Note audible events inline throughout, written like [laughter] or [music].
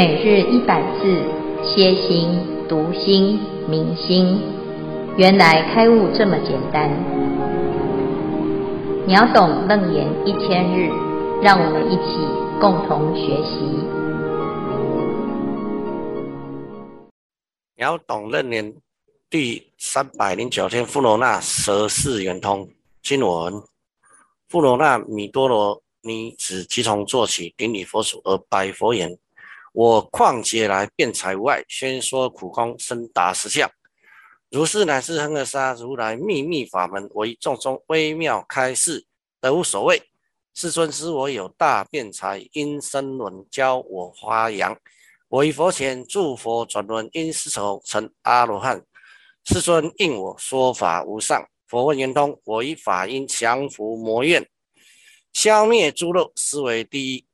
每日一百字，歇心、读心、明心，原来开悟这么简单。秒懂楞严一千日，让我们一起共同学习。秒懂楞严第三百零九天，富罗那舌识圆通经文：富罗那米多罗尼子即从坐起，顶礼佛足而白佛言。我旷劫来辩才无碍，宣说苦空，深达实相。如是乃至恒河沙如来秘密法门，为众中微妙开示，得无所谓。世尊知我有大辩才，因声闻教我发扬。我于佛前诸佛转轮，因丝绸成阿罗汉。世尊应我说法无上，佛问圆通，我以法音降伏魔怨，消灭诸漏，斯为第一。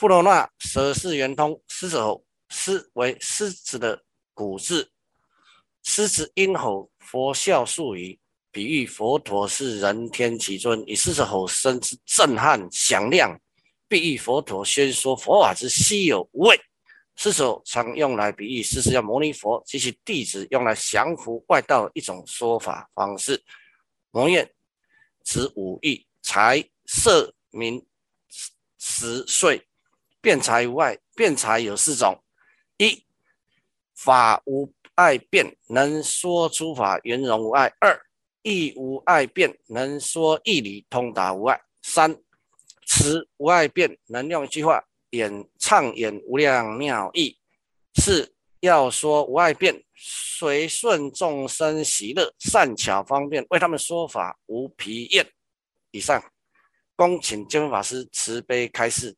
富罗那舌识圆通，狮子吼，狮为狮子的古字，狮子因吼，佛笑数语，比喻佛陀是人天其尊，以狮子吼声之震撼响亮，比喻佛陀宣说佛法之稀有无畏。狮子吼常用来比喻释迦牟尼佛及其弟子用来降伏外道一种说法方式。魔怨指五欲财色名食睡。辩才无碍，辩才有四种：一、法无碍辩，能说诸法圆融无碍；二、义无碍辩，能说义理通达无碍；三、词无碍辩，能用一句话演唱演无量妙义；四、要说无碍辩，随顺众生喜乐，善巧方便为他们说法无疲厌。以上，恭请见辉法师慈悲开示。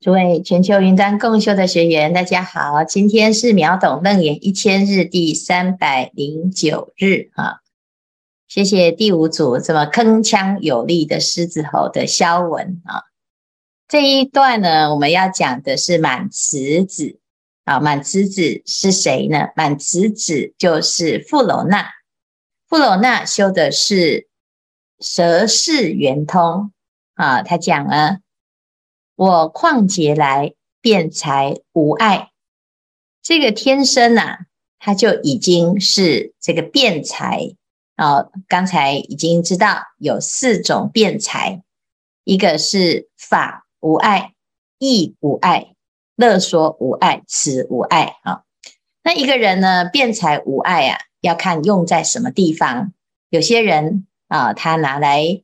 诸位全球云端共修的学员，大家好，今天是秒懂楞严一千日第三百零九日啊！谢谢第五组这么铿锵有力的狮子吼的肖文啊！这一段呢，我们要讲的是满慈子啊，满慈子是谁呢？满慈子就是富罗那，富罗那修的是舌识圆通啊，他讲了。我旷劫来辩才无碍，这个天生啊，他就已经是这个辩才啊。刚才已经知道有四种辩才，一个是法无碍、义无碍、乐说无碍、词无碍啊。那一个人呢，辩才无碍啊，要看用在什么地方。有些人啊，他拿来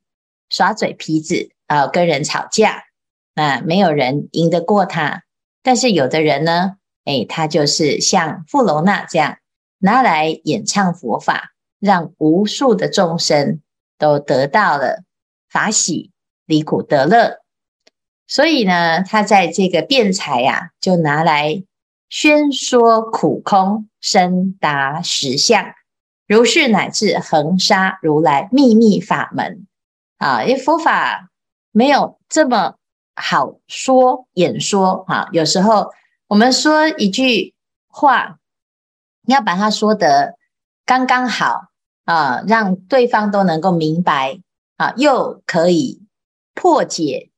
耍嘴皮子啊，跟人吵架。啊，没有人赢得过他，但是有的人呢，哎，他就是像富罗那这样拿来演唱佛法，让无数的众生都得到了法喜，离苦得乐。所以呢，他在这个辩才呀，就拿来宣说苦空，深达实相，如是乃至恒沙如来秘密法门啊，因为佛法没有这么。好说演说哈，有时候我们说一句话，要把它说得刚刚好啊，让对方都能够明白啊，又可以破解。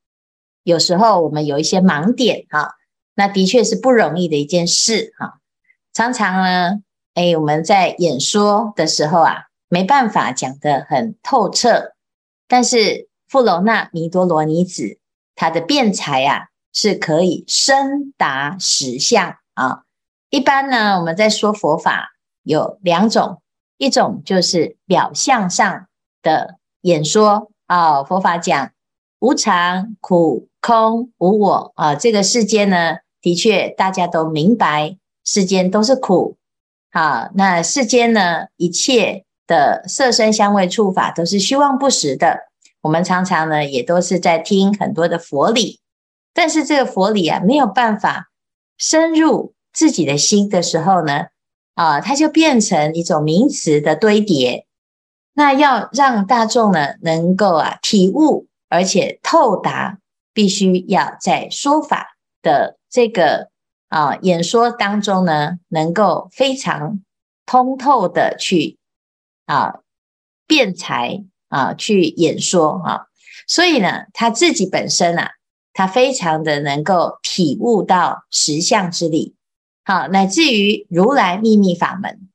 有时候我们有一些盲点哈，那的确是不容易的一件事哈。常常呢，哎，我们在演说的时候啊，没办法讲得很透彻，但是富罗那弥多罗尼子。他的辩才啊，是可以深达实相啊。一般呢，我们在说佛法有两种，一种就是表象上的演说啊。佛法讲无常、苦、空、无我啊。这个世间呢，的确大家都明白，世间都是苦。好，那世间呢，一切的色声香味触法都是虚妄不实的。我们常常呢，也都是在听很多的佛理，但是这个佛理啊，没有办法深入自己的心的时候呢，啊，它就变成一种名词的堆叠。那要让大众呢，能够啊体悟，而且透达，必须要在说法的这个啊演说当中呢，能够非常通透的去啊辩才。啊，去演说啊，所以呢，他自己本身啊，他非常的能够体悟到实相之理，好，乃至于如来秘密法门。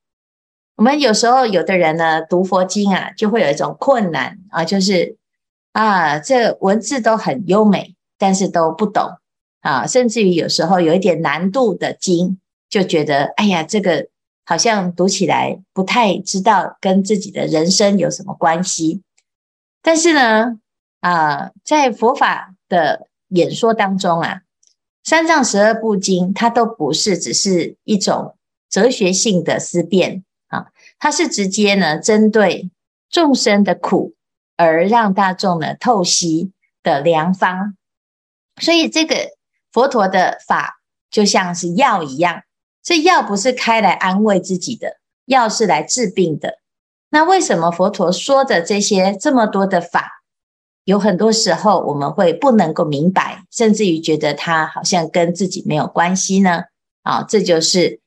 我们有时候有的人呢，读佛经啊，就会有一种困难啊，就是啊，这文字都很优美，但是都不懂啊，甚至于有时候有一点难度的经，就觉得哎呀，这个好像读起来不太知道跟自己的人生有什么关系。但是呢，啊，在佛法的演说当中啊，三藏十二部经，它都不是只是一种哲学性的思辨啊，它是直接呢针对众生的苦而让大众呢透析的良方。所以这个佛陀的法就像是药一样，这药不是开来安慰自己的，药是来治病的。那为什么佛陀说的这些这么多的法？有很多时候我们会不能够明白，甚至于觉得它好像跟自己没有关系呢。啊，这就是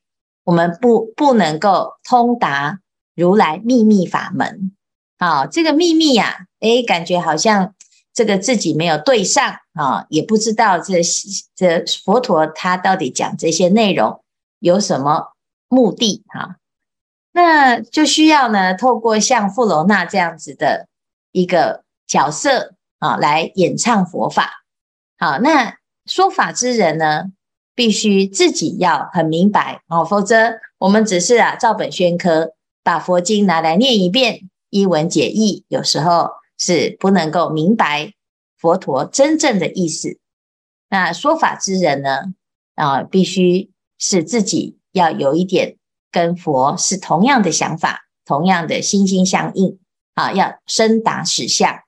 我们不不能够通达如来秘密法门。啊，这个秘密呀，诶，感觉好像这个自己没有对上啊，也不知道这这佛陀他到底讲这些内容有什么目的啊？那就需要呢，透过像富楼那这样子的一个。角色啊，来演唱佛法。好，那说法之人呢，必须自己要很明白哦，否则我们只是啊照本宣科，把佛经拿来念一遍，一文解义，有时候是不能够明白佛陀真正的意思。那说法之人呢，啊，必须是自己要有一点跟佛是同样的想法，同样的心心相印啊，要深达实相。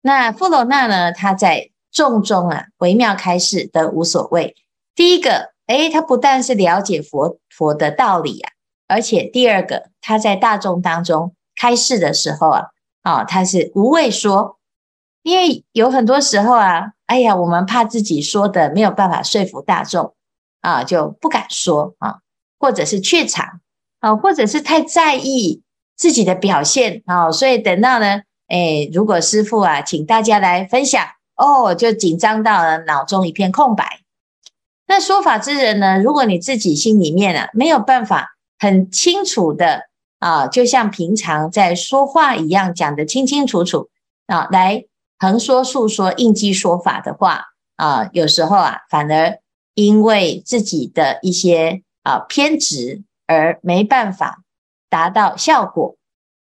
那富楼那呢？他在众中啊，微妙开示得无所谓。第一个，诶，他不但是了解佛佛的道理啊，而且第二个，他在大众当中开示的时候啊，啊、他是无畏说。因为有很多时候啊，哎呀，我们怕自己说的没有办法说服大众啊，就不敢说啊，或者是怯场啊，或者是太在意自己的表现啊，所以等到呢。哎，如果师傅啊，请大家来分享哦，就紧张到了脑中一片空白。那说法之人呢？如果你自己心里面啊没有办法很清楚的啊，就像平常在说话一样讲得清清楚楚啊，来横说竖说应机说法的话啊，有时候啊反而因为自己的一些啊偏执而没办法达到效果。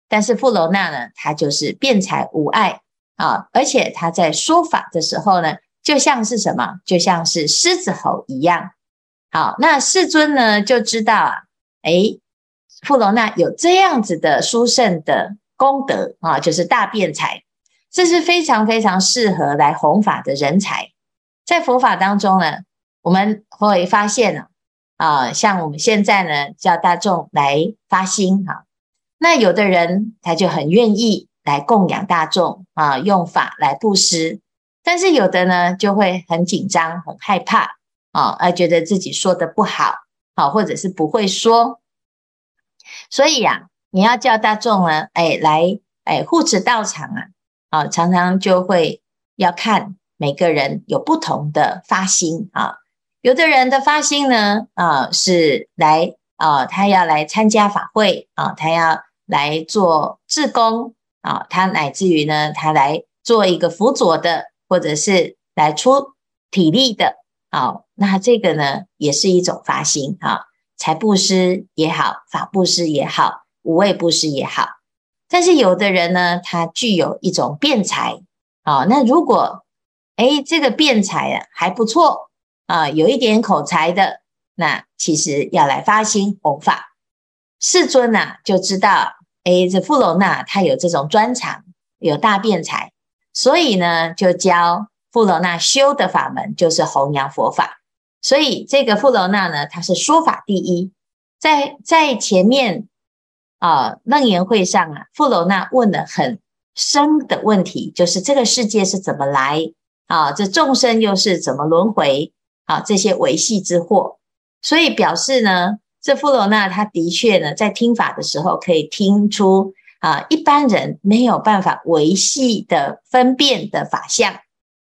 但是富楼那呢，他就是辩才无碍啊，而且他在说法的时候呢，就像是什么，就像是狮子吼一样。好，那世尊呢就知道啊，诶，富楼那有这样子的殊胜的功德啊，就是大辩才，这是非常非常适合来弘法的人才。在佛法当中呢，我们会发现呢，啊，啊像我们现在呢，叫大众来发心哈。那有的人他就很愿意来供养大众啊，用法来布施，但是有的呢就会很紧张、很害怕啊，而觉得自己说的不好，好或者是不会说，所以呀、你要叫大众呢，哎来哎护持道场啊，啊常常就会要看每个人有不同的发心啊，有的人的发心呢啊是来。啊，他要来参加法会啊，他要来做志工啊，他乃至于呢，他来做一个辅佐的，或者是来出体力的啊，那这个呢，也是一种发心啊，财布施也好，法布施也好，无畏布施也好。但是有的人呢，他具有一种辩才啊，那如果诶这个辩才啊还不错啊，有一点口才的。那其实要来发心弘法，世尊呐、啊、就知道，诶，这富罗那他有这种专长，有大辩才，所以呢就教富罗那修的法门就是弘扬佛法。所以这个富罗那呢，他是说法第一，在在前面啊楞严会上啊，富罗那问了很深的问题，就是这个世界是怎么来啊？这众生又是怎么轮回啊？这些维系之惑。所以表示呢，这富罗那他的确呢，在听法的时候可以听出啊，一般人没有办法维系的分辨的法相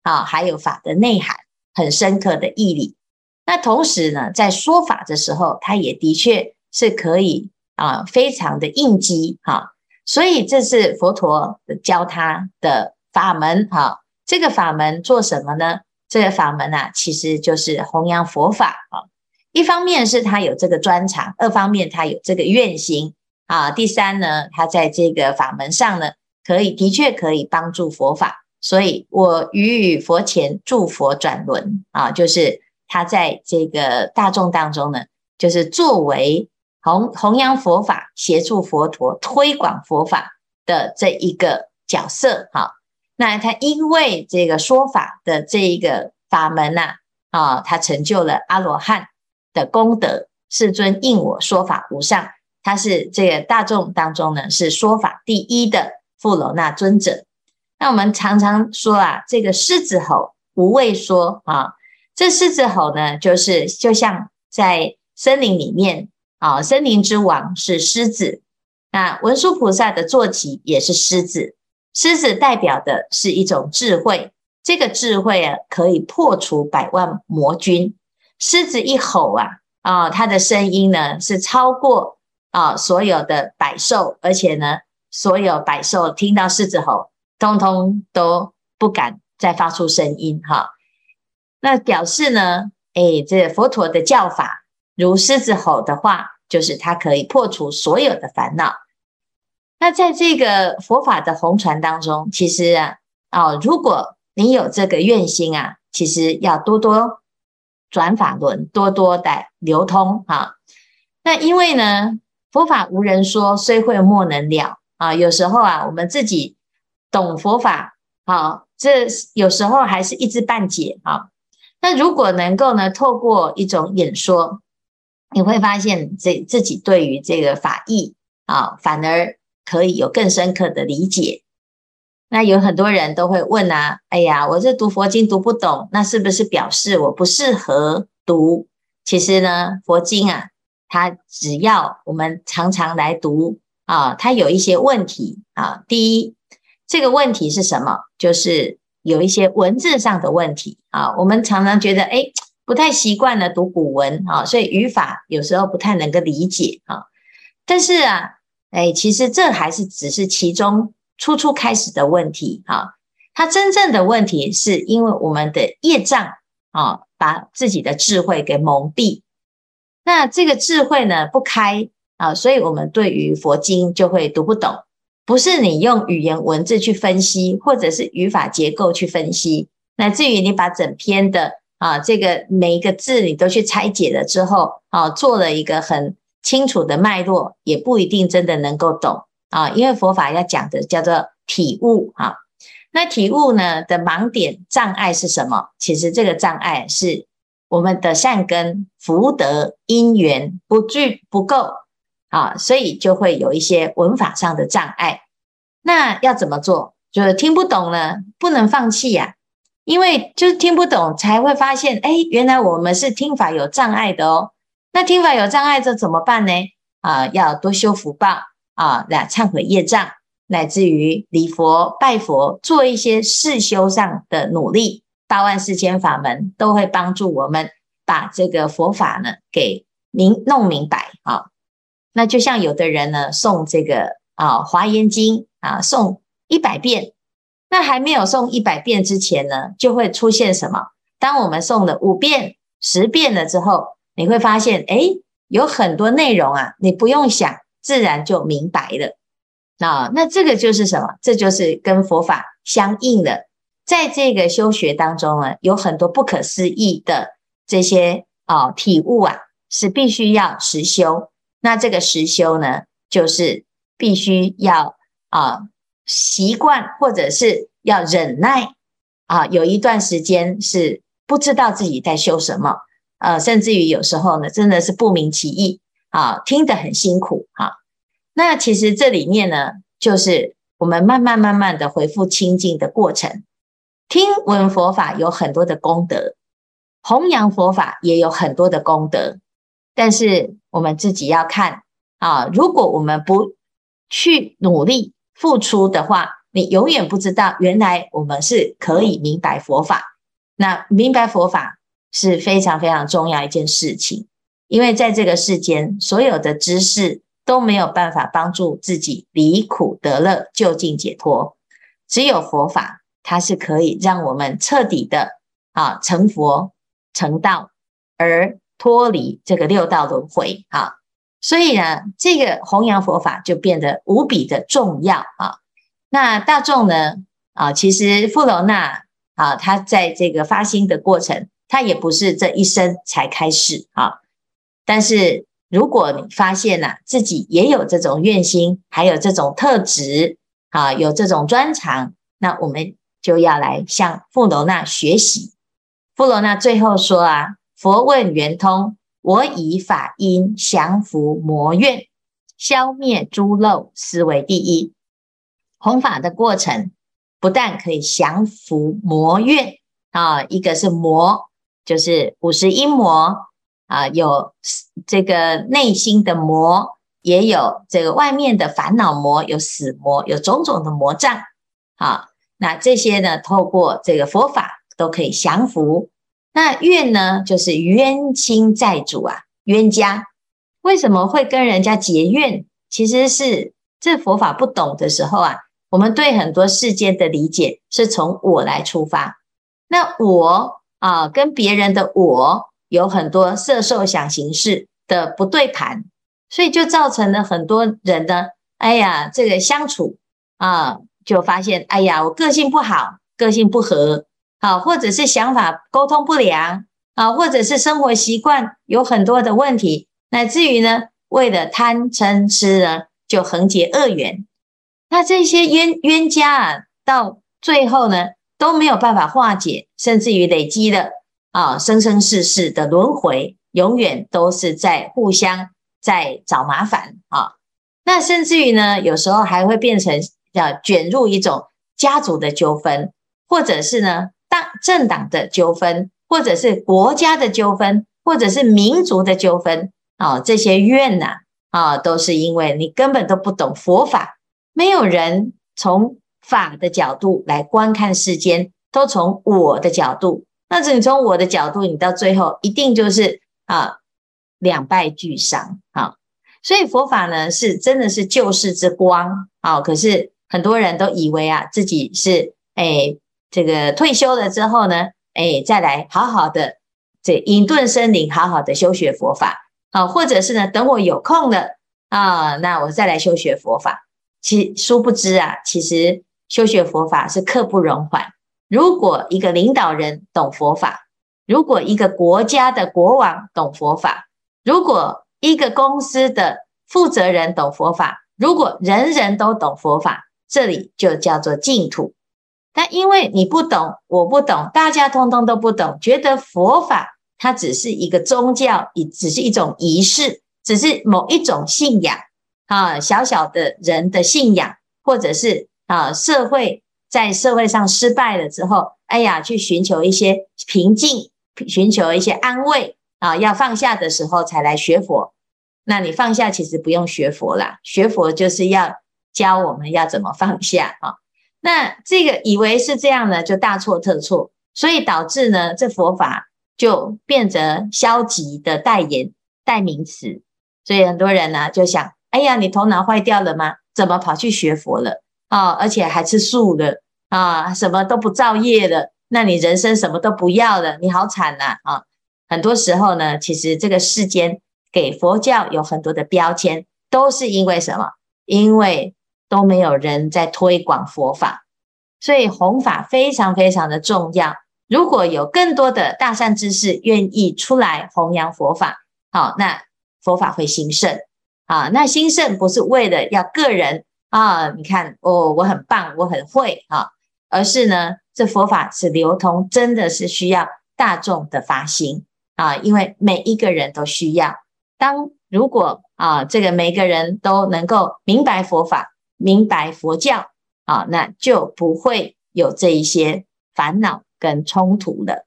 啊，还有法的内涵很深刻的义理。那同时呢，在说法的时候，他也的确是可以啊，非常的应机哈。所以这是佛陀教他的法门哈。这个法门做什么呢？这个法门啊，其实就是弘扬佛法啊。一方面是他有这个专长，二方面他有这个愿心啊。第三呢，他在这个法门上呢，可以的确可以帮助佛法。所以我于佛前助佛转轮啊，就是。他在这个大众当中呢，就是作为弘弘扬佛法、协助佛陀推广佛法的这一个角色哈。那他因为这个说法的这一个法门呐，啊，他成就了阿罗汉的功德。世尊应我说法无上，他是这个大众当中呢，是说法第一的富楼那尊者。那我们常常说啊，这个狮子吼无畏说啊。这狮子吼呢，就是就像在森林里面啊，森林之王是狮子，那文殊菩萨的坐骑也是狮子，狮子代表的是一种智慧，这个智慧啊，可以破除百万魔军。狮子一吼啊，啊，它的声音呢是超过啊所有的百兽，而且呢，所有百兽听到狮子吼，通通都不敢再发出声音哈。那表示呢，诶，这佛陀的教法如狮子吼的话，就是它可以破除所有的烦恼。那在这个佛法的弘传当中，其实啊，哦，如果你有这个愿心啊，其实要多多转法轮，多多的流通啊。那因为呢，佛法无人说，虽会莫能了啊。有时候啊，我们自己懂佛法，啊，这有时候还是一知半解啊。那如果能够呢，透过一种演说，你会发现这自己对于这个法义啊，反而可以有更深刻的理解。那有很多人都会问啊，哎呀，我这读佛经读不懂，那是不是表示我不适合读？其实呢，佛经啊，它只要我们常常来读啊，它有一些问题啊。第一，这个问题是什么？就是。有一些文字上的问题啊，我们常常觉得诶，不太习惯了读古文啊，所以语法有时候不太能够理解啊。但是啊，诶，其实这还是只是其中初初开始的问题啊。它真正的问题是因为我们的业障啊，把自己的智慧给蒙蔽。那这个智慧呢，不开啊，所以我们对于佛经就会读不懂。不是你用语言文字去分析，或者是语法结构去分析，乃至于你把整篇的啊这个每一个字你都去拆解了之后啊，做了一个很清楚的脉络，也不一定真的能够懂啊。因为佛法要讲的叫做体悟啊，那体悟呢的盲点障碍是什么？其实这个障碍是我们的善根福德因缘不具不够。啊，所以就会有一些文法上的障碍。那要怎么做？就是听不懂呢，不能放弃呀。因为就是听不懂，才会发现，哎，原来我们是听法有障碍的哦。那听法有障碍，这怎么办呢？啊，要多修福报啊，来忏悔业障，乃至于礼佛拜佛，做一些事修上的努力。八万四千法门都会帮助我们把这个佛法呢给明弄明白啊。那就像有的人呢，诵这个啊《华严经》啊，诵一百遍，那还没有诵一百遍之前呢，就会出现什么？当我们诵了五遍、十遍了之后，你会发现，哎，有很多内容啊，你不用想，自然就明白了。啊，那这个就是什么？这就是跟佛法相应的，在这个修学当中呢，有很多不可思议的这些啊体悟啊，是必须要实修。那这个实修呢，就是必须要啊习惯，或者是要忍耐啊。有一段时间是不知道自己在修什么，呃，甚至于有时候呢，真的是不明其意啊，听得很辛苦啊。那其实这里面呢，就是我们慢慢慢慢的回复清净的过程。听闻佛法有很多的功德，弘扬佛法也有很多的功德。但是我们自己要看啊，如果我们不去努力付出的话，你永远不知道，原来我们是可以明白佛法。那明白佛法是非常非常重要一件事情，因为在这个世间，所有的知识都没有办法帮助自己离苦得乐、究竟解脱。只有佛法，它是可以让我们彻底的啊成佛成道，而脱离这个六道轮回。啊，所以呢，这个弘扬佛法就变得无比的重要啊。那大众呢？啊，其实富罗那啊，他在这个发心的过程，他也不是这一生才开始啊。但是如果你发现呐、啊，自己也有这种愿心，还有这种特质啊，有这种专长，那我们就要来向富罗那学习。富罗那最后说啊，佛问圆通，我以法音降伏魔怨，消灭诸漏，斯为第一。弘法的过程，不但可以降伏魔怨啊，一个是魔，就是五十一魔啊，有这个内心的魔，也有这个外面的烦恼魔，有死魔，有种种的魔障啊。那这些呢，透过这个佛法都可以降服。那怨呢，就是冤亲债主啊，冤家为什么会跟人家结怨？其实是这佛法不懂的时候啊。我们对很多世间的理解是从我来出发，那我啊跟别人的我有很多色受想行识的不对盘，所以就造成了很多人呢，哎呀，这个相处啊就发现，哎呀，我个性不好，个性不合，啊，或者是想法沟通不良啊，或者是生活习惯有很多的问题，乃至于呢，为了贪嗔痴呢，就横结恶缘。那这些冤冤家啊，到最后呢都没有办法化解，甚至于累积了啊生生世世的轮回，永远都是在互相在找麻烦啊。那甚至于呢，有时候还会变成要卷入一种家族的纠纷，或者是呢党政党的纠纷，或者是国家的纠纷，或者是民族的纠纷啊。这些怨呐啊，都是因为你根本都不懂佛法。没有人从法的角度来观看世间，都从我的角度。那这你从我的角度，你到最后一定就是啊两败俱伤啊。所以佛法呢是真的是救世之光啊。可是很多人都以为啊自己是哎这个退休了之后呢，哎再来好好的这隐遁森林，好好的修学佛法啊，或者是呢等我有空了啊，那我再来修学佛法。其殊不知啊，其实修学佛法是刻不容缓。如果一个领导人懂佛法，如果一个国家的国王懂佛法，如果一个公司的负责人懂佛法，如果人人都懂佛法，这里就叫做净土。但因为你不懂，我不懂，大家通通都不懂，觉得佛法它只是一个宗教，也只是一种仪式，只是某一种信仰。啊，小小的人的信仰，或者是啊，社会在社会上失败了之后，哎呀，去寻求一些平静，寻求一些安慰啊，要放下的时候才来学佛。那你放下其实不用学佛啦，学佛就是要教我们要怎么放下啊。那这个以为是这样呢，就大错特错，所以导致呢，这佛法就变成消极的代言代名词，所以很多人呢就想。哎呀，你头脑坏掉了吗？怎么跑去学佛了啊？而且还吃素的啊？什么都不造业的？那你人生什么都不要了？你好惨呐！啊！很多时候呢，其实这个世间给佛教有很多的标签，都是因为什么？因为都没有人在推广佛法，所以弘法非常非常的重要。如果有更多的大善知识愿意出来弘扬佛法，好，那佛法会兴盛。啊，那兴盛不是为了要个人啊，你看哦，我很棒，我很会啊，而是呢，这佛法是流通，真的是需要大众的发心啊，因为每一个人都需要。当如果啊，这个每个人都能够明白佛法，明白佛教啊，那就不会有这一些烦恼跟冲突了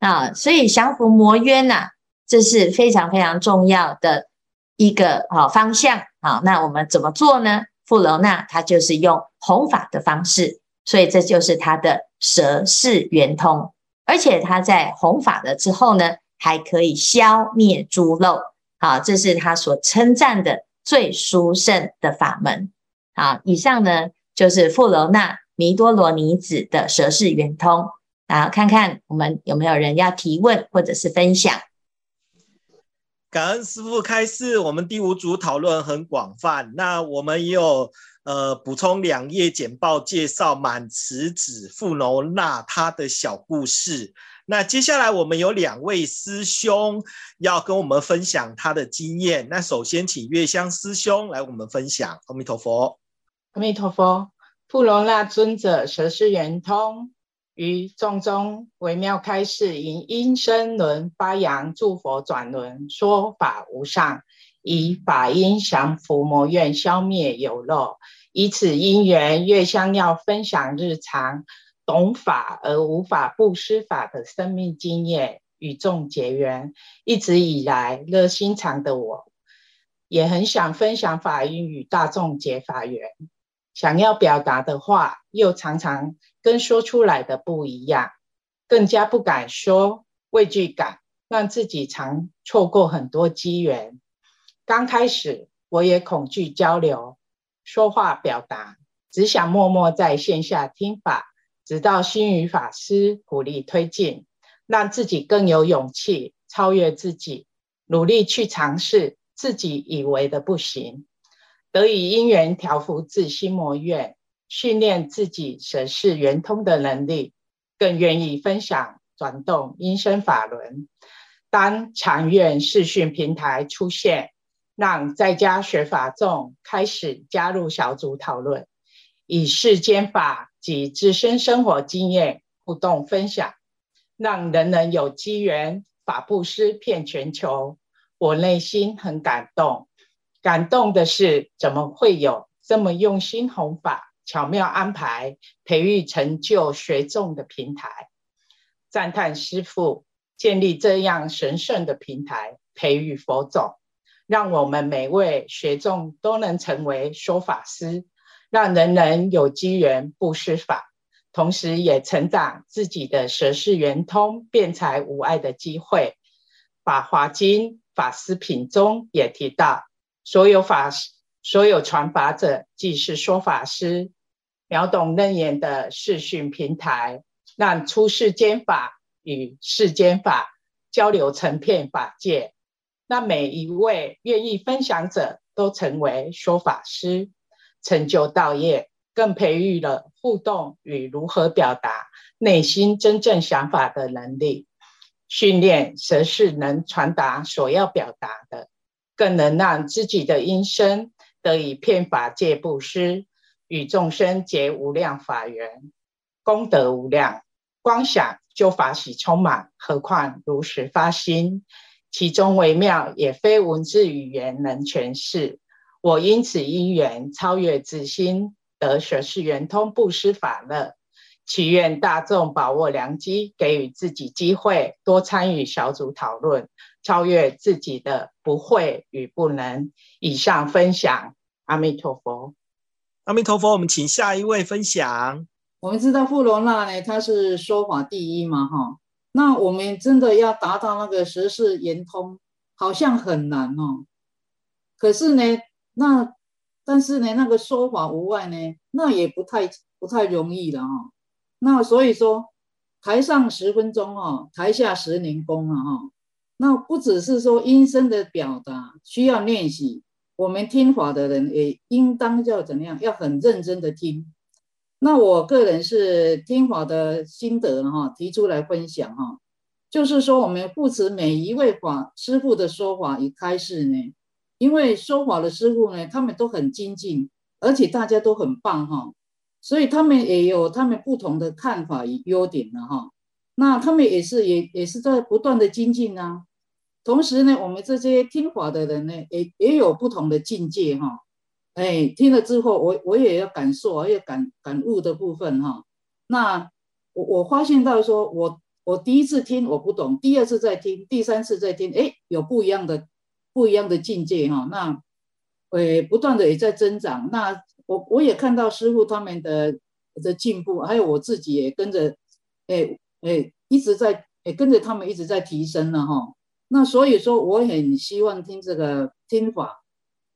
啊。所以降伏魔冤呐，这是非常非常重要的。一个好方向，好，那我们怎么做呢？富楼那他就是用弘法的方式，所以这就是他的舌识圆通，而且他在弘法了之后呢，还可以消灭诸漏，好，这是他所称赞的最殊胜的法门。好，以上呢就是富楼那弥多罗尼子的舌识圆通。然后，看看我们有没有人要提问或者是分享。感恩师父开示，我们第五组讨论很广泛，那我们也有呃补充两页简报介绍满慈子富农那他的小故事。那接下来我们有两位师兄要跟我们分享他的经验。那首先请月香师兄来我们分享。阿弥陀佛，阿弥陀佛，富楼那尊者舌识圆通。于众中微妙开示，以音声轮发扬诸佛转轮，说法无上，以法音降伏魔怨，消灭有漏。以此因缘，月香要分享日常懂法而无法布施法的生命经验，与众结缘。一直以来热心肠的我，也很想分享法音与大众结法缘。想要表达的话，又常常跟说出来的不一样，更加不敢说，畏惧感让自己常错过很多机缘。刚开始我也恐惧交流、说话表达，只想默默在线下听法，直到心语法师鼓励推进，让自己更有勇气超越自己，努力去尝试自己以为的不行。得以因缘调伏自心魔怨，训练自己舌识圆通的能力，更愿意分享转动音声法轮。当禅院视讯平台出现，让在家学法众开始加入小组讨论，以世间法及自身生活经验互动分享，让人人有机缘法布施遍全球。我内心很感动。感动的是，怎么会有这么用心弘法、巧妙安排、培育成就学众的平台？赞叹师父建立这样神圣的平台，培育佛种，让我们每位学众都能成为说法师，让人人有机缘布施法，同时也成长自己的舌识圆通、辩才无碍的机会。《法华经》法师品中也提到。所有法，所有传法者，即是说法师。秒懂楞严的视讯平台，让出世间法与世间法交流成片法界，让每一位愿意分享者都成为说法师，成就道业，更培育了互动与如何表达内心真正想法的能力，训练则是能传达所要表达的。更能让自己的音声得以遍法界布施，与众生结无量法缘，功德无量。光想就法喜充满，何况如实发心，其中微妙也非文字语言能诠释。我因此因缘超越自心，得舌识圆通布施法乐。祈愿大众把握良机，给予自己机会，多参与小组讨论，超越自己的不会与不能。以上分享，阿弥陀佛。阿弥陀佛，我们请下一位分享。我们知道富罗那呢，他是说法第一嘛，哈。那我们真的要达到那个十世圆通，好像很难哦。可是呢，那但是呢，那个说法无外呢，那也不太不太容易了哈。那所以说，台上十分钟哦，台下十年功啊哈。那不只是说音声的表达需要练习，我们听法的人也应当要怎样，要很认真的听。那我个人是听法的心得哈，提出来分享哈，就是说我们护持每一位法师傅的说法与开示呢，因为说法的师傅呢，他们都很精进，而且大家都很棒哈。所以他们也有他们不同的看法与优点了哈，那他们也是也也是在不断的精进啊。同时呢，我们这些听法的人呢，也也有不同的境界哈。哎，听了之后，我我也要感受，我也感感悟的部分哈。那我我发现到说，我我第一次听我不懂，第二次再听，第三次再听，哎，有不一样的不一样的境界哈。那，诶，不断的也在增长。那我我也看到师傅他们的的进步，还有我自己也跟着，哎哎一直在哎跟着他们一直在提升了哈。那所以说，我很希望听这个听法。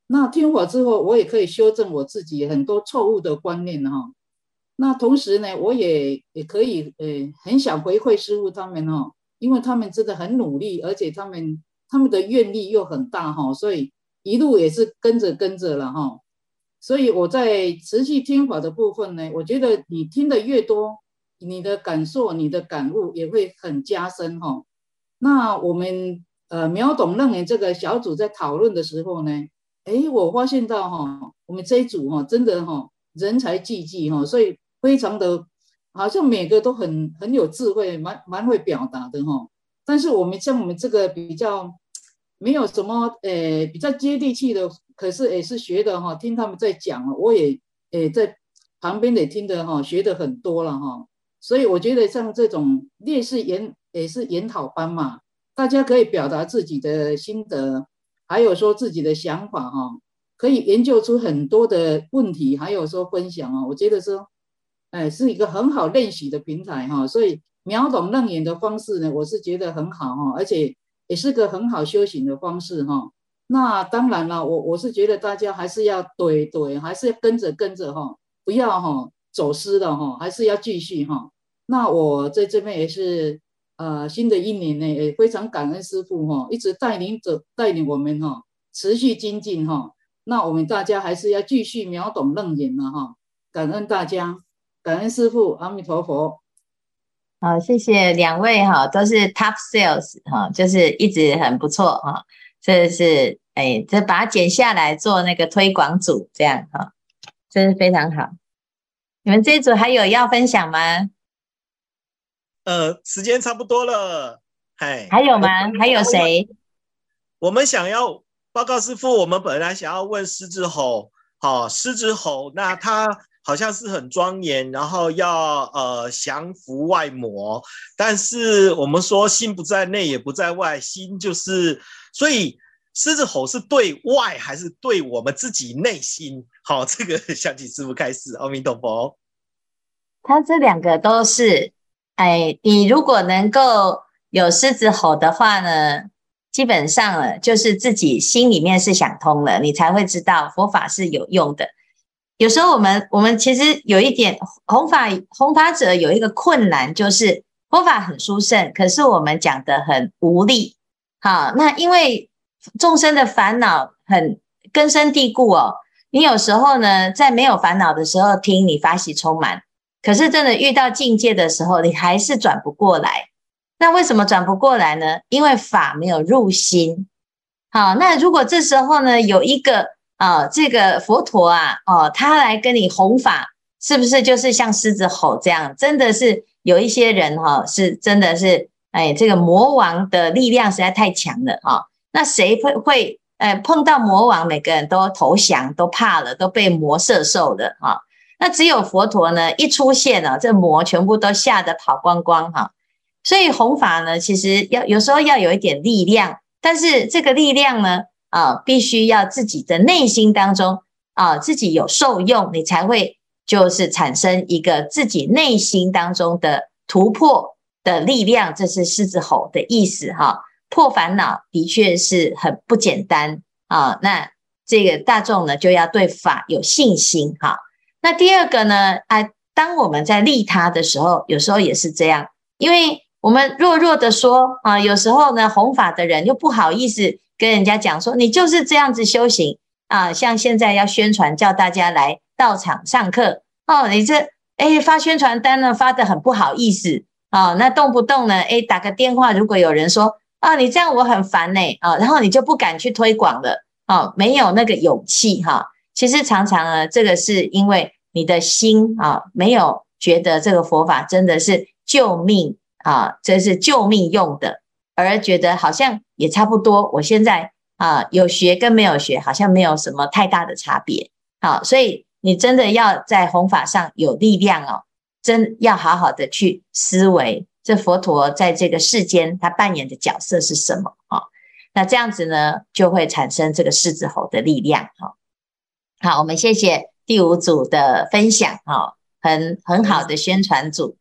那听法之后，我也可以修正我自己很多错误的观念哈。那同时呢，我也也可以呃很想回馈师父他们哦，因为他们真的很努力，而且他们他们的愿力又很大哈，所以一路也是跟着跟着了哈。所以我在持续听法的部分呢，我觉得你听得越多，你的感受、你的感悟也会很加深哈。那我们呃苗董认为这个小组在讨论的时候呢，哎，我发现到哈，我们这一组哈，真的哈人才济济哈，所以非常的，好像每个都很很有智慧，蛮蛮会表达的哈。但是我们像我们这个比较没有什么呃比较接地气的，可是也是学的哈，听他们在讲，我也诶在旁边也听的哈，学的很多了哈。所以我觉得像这种烈士研也是研讨班嘛，大家可以表达自己的心得，还有说自己的想法哈，可以研究出很多的问题，还有说分享啊，我觉得说，哎，是一个很好练习的平台哈。所以秒懂楞严的方式呢，我是觉得很好哈，而且也是个很好修行的方式哈。那当然了，我我是觉得大家还是要怼怼，还是要跟着跟着哈，不要哈。走失了哈，还是要继续哈。那我在这边也是，呃，新的一年呢，也非常感恩师父哈，一直带领着带领我们哈，持续精进哈。那我们大家还是要继续秒懂楞严了哈。感恩大家，感恩师父，阿弥陀佛。好，谢谢两位哈，都是 top sales 哈，就是一直很不错哈。这是哎，这把它剪下来做那个推广组，这样哈，真是非常好。你们这一组还有要分享吗？呃，时间差不多了，嗨，还有吗？还有谁？我们想要报告师傅，我们本来想要问狮子吼，好、哦，狮子吼，那他好像是很庄严，然后要呃降服外魔，但是我们说心不在内，也不在外，心就是，所以。狮子吼是对外还是对我们自己内心？好，这个 [laughs] 想请师傅开始。阿弥陀佛。他这两个都是，哎，你如果能够有狮子吼的话呢，基本上就是自己心里面是想通了，你才会知道佛法是有用的。有时候我们我们其实有一点弘法弘法者有一个困难，就是佛法很殊胜，可是我们讲得很无力。好，那因为。众生的烦恼很根深蒂固哦，你有时候呢，在没有烦恼的时候听你发喜充满，可是真的遇到境界的时候，你还是转不过来。那为什么转不过来呢？因为法没有入心。好，那如果这时候呢，有一个啊，这个佛陀啊，哦，他来跟你弘法，是不是就是像狮子吼这样？真的是有一些人哈，是真的是，哎，这个魔王的力量实在太强了哈。那谁会会呃碰到魔王，每个人都投降，都怕了，都被魔摄受了哈。那只有佛陀呢，一出现啊，这魔全部都吓得跑光光哈。所以弘法呢，其实要有时候要有一点力量，但是这个力量呢，啊，必须要自己的内心当中啊，自己有受用，你才会就是产生一个自己内心当中的突破的力量。这是狮子吼的意思哈。破烦恼的确是很不简单啊！那这个大众呢，就要对法有信心哈。那第二个呢，啊，当我们在利他的时候，有时候也是这样，因为我们弱弱的说啊，有时候呢，弘法的人又不好意思跟人家讲说，你就是这样子修行啊。像现在要宣传，叫大家来道场上课哦，你这哎发宣传单呢，发得很不好意思啊。那动不动呢，哎打个电话，如果有人说。啊，你这样我很烦呢，啊，然后你就不敢去推广了，啊，没有那个勇气哈。其实常常呢，这个是因为你的心啊，没有觉得这个佛法真的是救命啊，这是救命用的，而觉得好像也差不多。我现在啊，有学跟没有学好像没有什么太大的差别。好，所以你真的要在弘法上有力量哦，真要好好的去思维。这佛陀在这个世间，他扮演的角色是什么啊？那这样子呢，就会产生这个狮子吼的力量。哈，好，我们谢谢第五组的分享哈，很很好的宣传组。